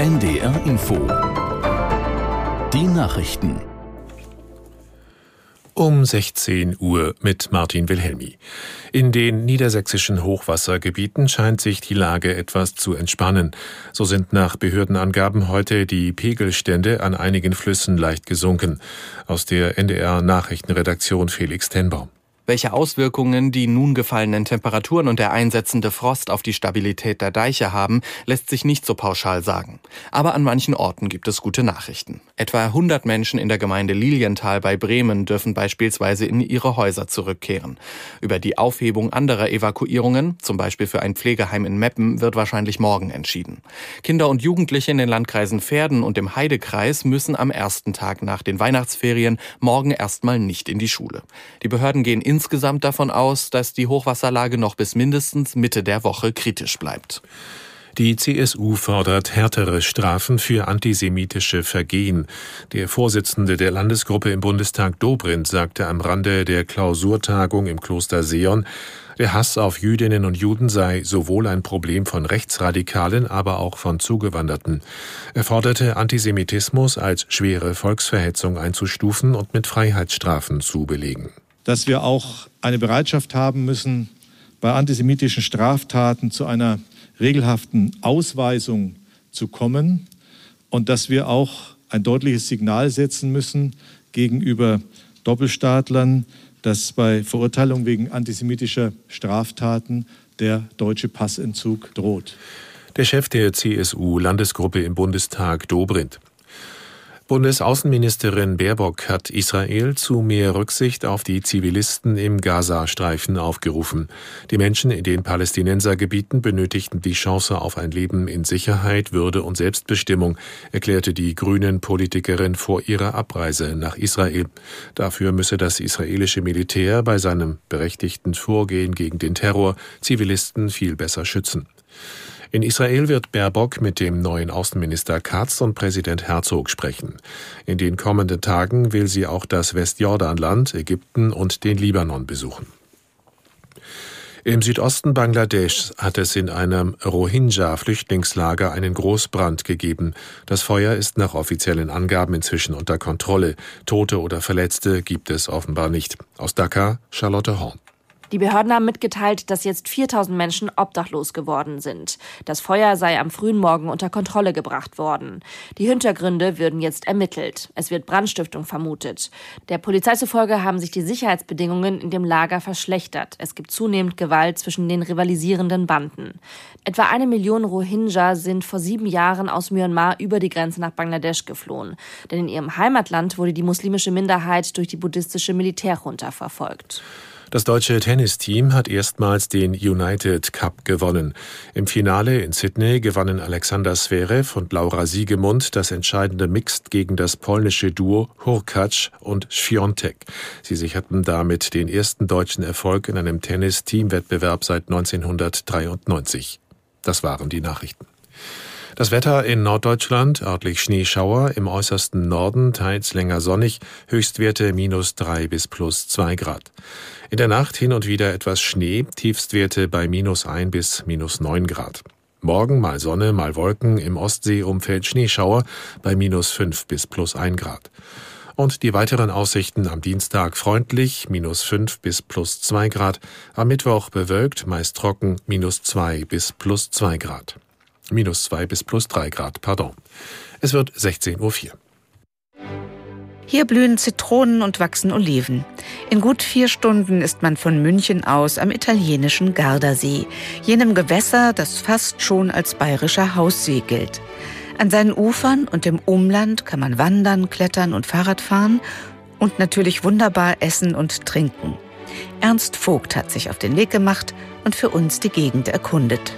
NDR Info. Die Nachrichten. Um 16 Uhr mit Martin Wilhelmi. In den niedersächsischen Hochwassergebieten scheint sich die Lage etwas zu entspannen. So sind nach Behördenangaben heute die Pegelstände an einigen Flüssen leicht gesunken. Aus der NDR Nachrichtenredaktion Felix Tenbaum. Welche Auswirkungen die nun gefallenen Temperaturen und der einsetzende Frost auf die Stabilität der Deiche haben, lässt sich nicht so pauschal sagen. Aber an manchen Orten gibt es gute Nachrichten. Etwa 100 Menschen in der Gemeinde Lilienthal bei Bremen dürfen beispielsweise in ihre Häuser zurückkehren. Über die Aufhebung anderer Evakuierungen, zum Beispiel für ein Pflegeheim in Meppen, wird wahrscheinlich morgen entschieden. Kinder und Jugendliche in den Landkreisen Verden und im Heidekreis müssen am ersten Tag nach den Weihnachtsferien morgen erstmal nicht in die Schule. Die Behörden gehen in insgesamt davon aus, dass die Hochwasserlage noch bis mindestens Mitte der Woche kritisch bleibt. Die CSU fordert härtere Strafen für antisemitische Vergehen. Der Vorsitzende der Landesgruppe im Bundestag Dobrindt sagte am Rande der Klausurtagung im Kloster Seon, der Hass auf Jüdinnen und Juden sei sowohl ein Problem von Rechtsradikalen, aber auch von Zugewanderten. Er forderte, Antisemitismus als schwere Volksverhetzung einzustufen und mit Freiheitsstrafen zu belegen dass wir auch eine Bereitschaft haben müssen, bei antisemitischen Straftaten zu einer regelhaften Ausweisung zu kommen und dass wir auch ein deutliches Signal setzen müssen gegenüber Doppelstaatlern, dass bei Verurteilung wegen antisemitischer Straftaten der deutsche Passentzug droht. Der Chef der CSU-Landesgruppe im Bundestag Dobrindt. Bundesaußenministerin Baerbock hat Israel zu mehr Rücksicht auf die Zivilisten im Gazastreifen aufgerufen. Die Menschen in den Palästinensergebieten benötigten die Chance auf ein Leben in Sicherheit, Würde und Selbstbestimmung, erklärte die Grünen Politikerin vor ihrer Abreise nach Israel. Dafür müsse das israelische Militär bei seinem berechtigten Vorgehen gegen den Terror Zivilisten viel besser schützen. In Israel wird Baerbock mit dem neuen Außenminister Katz und Präsident Herzog sprechen. In den kommenden Tagen will sie auch das Westjordanland, Ägypten und den Libanon besuchen. Im Südosten Bangladeschs hat es in einem Rohingya-Flüchtlingslager einen Großbrand gegeben. Das Feuer ist nach offiziellen Angaben inzwischen unter Kontrolle. Tote oder Verletzte gibt es offenbar nicht. Aus Dhaka, Charlotte Horn. Die Behörden haben mitgeteilt, dass jetzt 4000 Menschen obdachlos geworden sind. Das Feuer sei am frühen Morgen unter Kontrolle gebracht worden. Die Hintergründe würden jetzt ermittelt. Es wird Brandstiftung vermutet. Der Polizei zufolge haben sich die Sicherheitsbedingungen in dem Lager verschlechtert. Es gibt zunehmend Gewalt zwischen den rivalisierenden Banden. Etwa eine Million Rohingya sind vor sieben Jahren aus Myanmar über die Grenze nach Bangladesch geflohen. Denn in ihrem Heimatland wurde die muslimische Minderheit durch die buddhistische Militärjunta verfolgt. Das deutsche Tennisteam hat erstmals den United Cup gewonnen. Im Finale in Sydney gewannen Alexander Zverev und Laura Siegemund das entscheidende Mixed gegen das polnische Duo Hurkacz und Świątek. Sie sicherten damit den ersten deutschen Erfolg in einem Tennis-Teamwettbewerb seit 1993. Das waren die Nachrichten. Das Wetter in Norddeutschland, örtlich Schneeschauer, im äußersten Norden teils länger sonnig, Höchstwerte minus drei bis plus zwei Grad. In der Nacht hin und wieder etwas Schnee, Tiefstwerte bei minus ein bis minus neun Grad. Morgen mal Sonne, mal Wolken, im Ostseeumfeld Schneeschauer bei minus fünf bis plus ein Grad. Und die weiteren Aussichten am Dienstag freundlich, minus fünf bis plus zwei Grad, am Mittwoch bewölkt, meist trocken, minus zwei bis plus zwei Grad. Minus zwei bis plus drei Grad, pardon. Es wird 16.04 Uhr. Hier blühen Zitronen und wachsen Oliven. In gut vier Stunden ist man von München aus am italienischen Gardasee, jenem Gewässer, das fast schon als bayerischer Haussee gilt. An seinen Ufern und im Umland kann man wandern, klettern und Fahrrad fahren und natürlich wunderbar essen und trinken. Ernst Vogt hat sich auf den Weg gemacht und für uns die Gegend erkundet.